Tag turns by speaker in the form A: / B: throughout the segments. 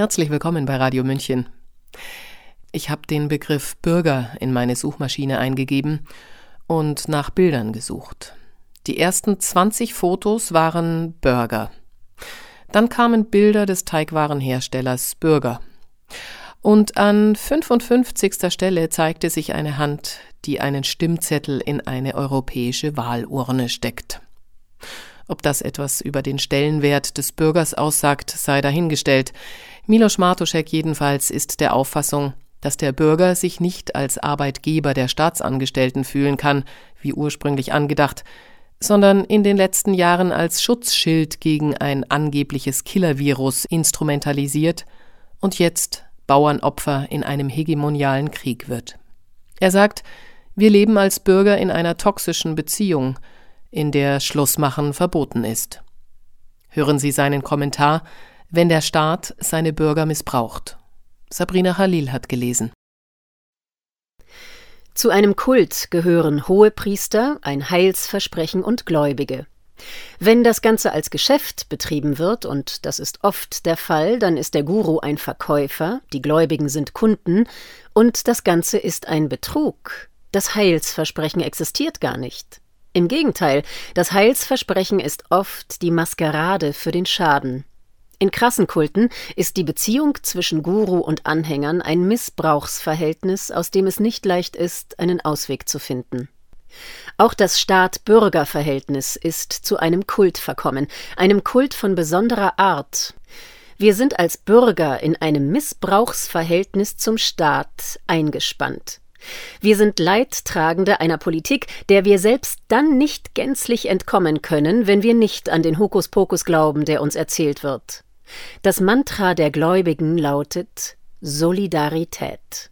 A: Herzlich willkommen bei Radio München. Ich habe den Begriff Bürger in meine Suchmaschine eingegeben und nach Bildern gesucht. Die ersten 20 Fotos waren Burger. Dann kamen Bilder des Teigwarenherstellers Bürger. Und an 55. Stelle zeigte sich eine Hand, die einen Stimmzettel in eine europäische Wahlurne steckt. Ob das etwas über den Stellenwert des Bürgers aussagt, sei dahingestellt. Milos Martuszek jedenfalls ist der Auffassung, dass der Bürger sich nicht als Arbeitgeber der Staatsangestellten fühlen kann, wie ursprünglich angedacht, sondern in den letzten Jahren als Schutzschild gegen ein angebliches Killervirus instrumentalisiert und jetzt Bauernopfer in einem hegemonialen Krieg wird. Er sagt, wir leben als Bürger in einer toxischen Beziehung, in der Schlussmachen verboten ist. Hören Sie seinen Kommentar, wenn der Staat seine Bürger missbraucht. Sabrina Halil hat gelesen.
B: Zu einem Kult gehören Hohepriester, ein Heilsversprechen und Gläubige. Wenn das Ganze als Geschäft betrieben wird, und das ist oft der Fall, dann ist der Guru ein Verkäufer, die Gläubigen sind Kunden, und das Ganze ist ein Betrug. Das Heilsversprechen existiert gar nicht. Im Gegenteil, das Heilsversprechen ist oft die Maskerade für den Schaden. In krassen Kulten ist die Beziehung zwischen Guru und Anhängern ein Missbrauchsverhältnis, aus dem es nicht leicht ist, einen Ausweg zu finden. Auch das Staat-Bürger-Verhältnis ist zu einem Kult verkommen, einem Kult von besonderer Art. Wir sind als Bürger in einem Missbrauchsverhältnis zum Staat eingespannt. Wir sind Leidtragende einer Politik, der wir selbst dann nicht gänzlich entkommen können, wenn wir nicht an den Hokuspokus glauben, der uns erzählt wird. Das Mantra der Gläubigen lautet Solidarität.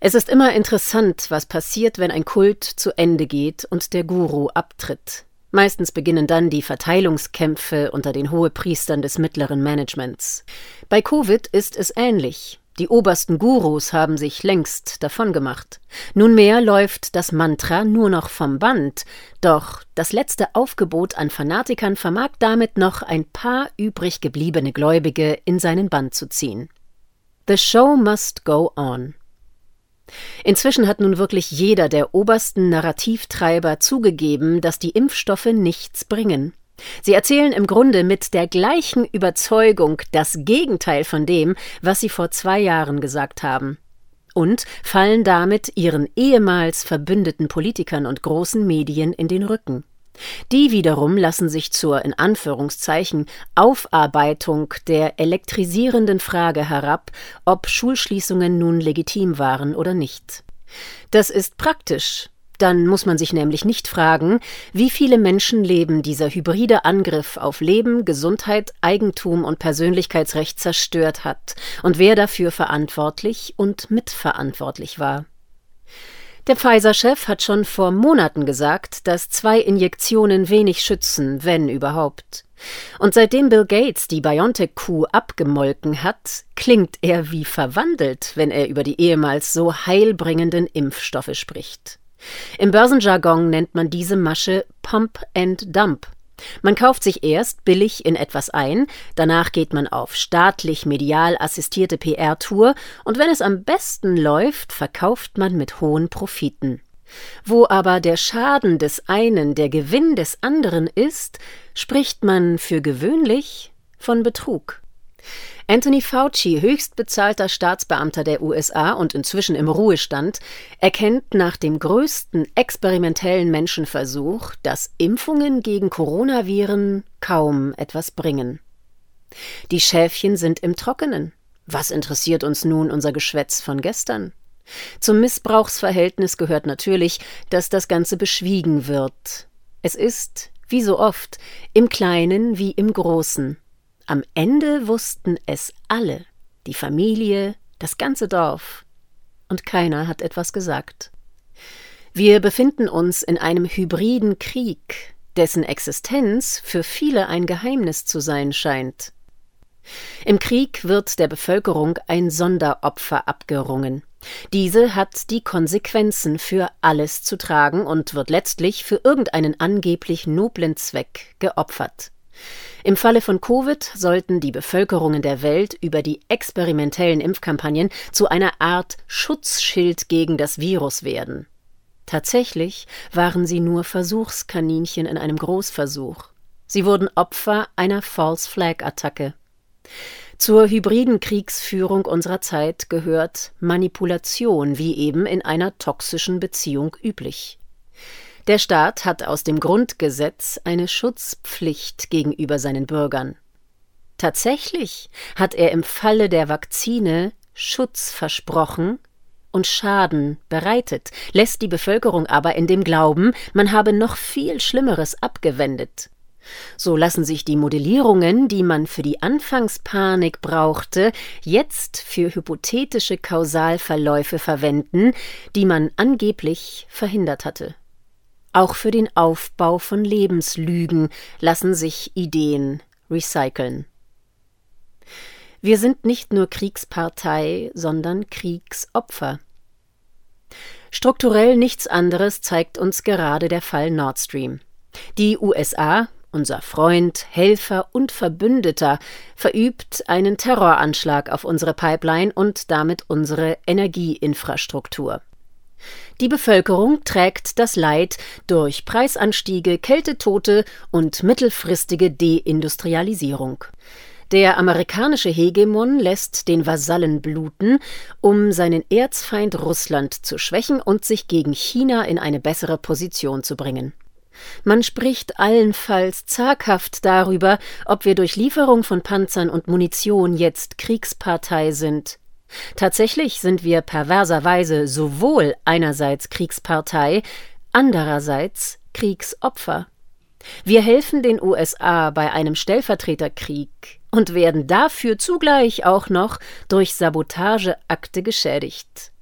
B: Es ist immer interessant, was passiert, wenn ein Kult zu Ende geht und der Guru abtritt. Meistens beginnen dann die Verteilungskämpfe unter den Hohepriestern des mittleren Managements. Bei Covid ist es ähnlich. Die obersten Gurus haben sich längst davongemacht. Nunmehr läuft das Mantra nur noch vom Band, doch das letzte Aufgebot an Fanatikern vermag damit noch ein paar übrig gebliebene Gläubige in seinen Band zu ziehen. The show must go on. Inzwischen hat nun wirklich jeder der obersten Narrativtreiber zugegeben, dass die Impfstoffe nichts bringen. Sie erzählen im Grunde mit der gleichen Überzeugung das Gegenteil von dem, was sie vor zwei Jahren gesagt haben. Und fallen damit ihren ehemals verbündeten Politikern und großen Medien in den Rücken. Die wiederum lassen sich zur in Anführungszeichen Aufarbeitung der elektrisierenden Frage herab, ob Schulschließungen nun legitim waren oder nicht. Das ist praktisch, dann muss man sich nämlich nicht fragen, wie viele Menschenleben dieser hybride Angriff auf Leben, Gesundheit, Eigentum und Persönlichkeitsrecht zerstört hat und wer dafür verantwortlich und mitverantwortlich war. Der Pfizer-Chef hat schon vor Monaten gesagt, dass zwei Injektionen wenig schützen, wenn überhaupt. Und seitdem Bill Gates die BioNTech-Kuh abgemolken hat, klingt er wie verwandelt, wenn er über die ehemals so heilbringenden Impfstoffe spricht. Im Börsenjargon nennt man diese Masche Pump and Dump. Man kauft sich erst billig in etwas ein, danach geht man auf staatlich medial assistierte PR-Tour und wenn es am besten läuft, verkauft man mit hohen Profiten. Wo aber der Schaden des einen der Gewinn des anderen ist, spricht man für gewöhnlich von Betrug. Anthony Fauci, höchstbezahlter Staatsbeamter der USA und inzwischen im Ruhestand, erkennt nach dem größten experimentellen Menschenversuch, dass Impfungen gegen Coronaviren kaum etwas bringen. Die Schäfchen sind im Trockenen. Was interessiert uns nun unser Geschwätz von gestern? Zum Missbrauchsverhältnis gehört natürlich, dass das Ganze beschwiegen wird. Es ist, wie so oft, im Kleinen wie im Großen. Am Ende wussten es alle, die Familie, das ganze Dorf, und keiner hat etwas gesagt. Wir befinden uns in einem hybriden Krieg, dessen Existenz für viele ein Geheimnis zu sein scheint. Im Krieg wird der Bevölkerung ein Sonderopfer abgerungen. Diese hat die Konsequenzen für alles zu tragen und wird letztlich für irgendeinen angeblich noblen Zweck geopfert. Im Falle von Covid sollten die Bevölkerungen der Welt über die experimentellen Impfkampagnen zu einer Art Schutzschild gegen das Virus werden. Tatsächlich waren sie nur Versuchskaninchen in einem Großversuch. Sie wurden Opfer einer False Flag Attacke. Zur hybriden Kriegsführung unserer Zeit gehört Manipulation, wie eben in einer toxischen Beziehung üblich. Der Staat hat aus dem Grundgesetz eine Schutzpflicht gegenüber seinen Bürgern. Tatsächlich hat er im Falle der Vakzine Schutz versprochen und Schaden bereitet, lässt die Bevölkerung aber in dem Glauben, man habe noch viel Schlimmeres abgewendet. So lassen sich die Modellierungen, die man für die Anfangspanik brauchte, jetzt für hypothetische Kausalverläufe verwenden, die man angeblich verhindert hatte. Auch für den Aufbau von Lebenslügen lassen sich Ideen recyceln. Wir sind nicht nur Kriegspartei, sondern Kriegsopfer. Strukturell nichts anderes zeigt uns gerade der Fall Nord Stream. Die USA unser Freund, Helfer und Verbündeter, verübt einen Terroranschlag auf unsere Pipeline und damit unsere Energieinfrastruktur. Die Bevölkerung trägt das Leid durch Preisanstiege, Kältetote und mittelfristige Deindustrialisierung. Der amerikanische Hegemon lässt den Vasallen bluten, um seinen Erzfeind Russland zu schwächen und sich gegen China in eine bessere Position zu bringen. Man spricht allenfalls zaghaft darüber, ob wir durch Lieferung von Panzern und Munition jetzt Kriegspartei sind. Tatsächlich sind wir perverserweise sowohl einerseits Kriegspartei, andererseits Kriegsopfer. Wir helfen den USA bei einem Stellvertreterkrieg und werden dafür zugleich auch noch durch Sabotageakte geschädigt.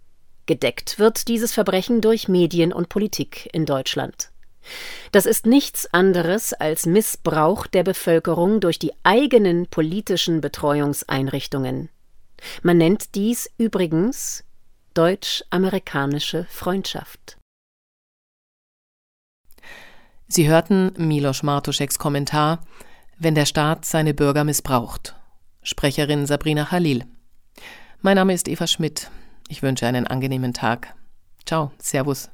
B: Gedeckt wird dieses Verbrechen durch Medien und Politik in Deutschland. Das ist nichts anderes als Missbrauch der Bevölkerung durch die eigenen politischen Betreuungseinrichtungen. Man nennt dies übrigens deutsch-amerikanische Freundschaft.
A: Sie hörten Milos Martuscheks Kommentar Wenn der Staat seine Bürger missbraucht. Sprecherin Sabrina Khalil. Mein Name ist Eva Schmidt. Ich wünsche einen angenehmen Tag. Ciao, Servus.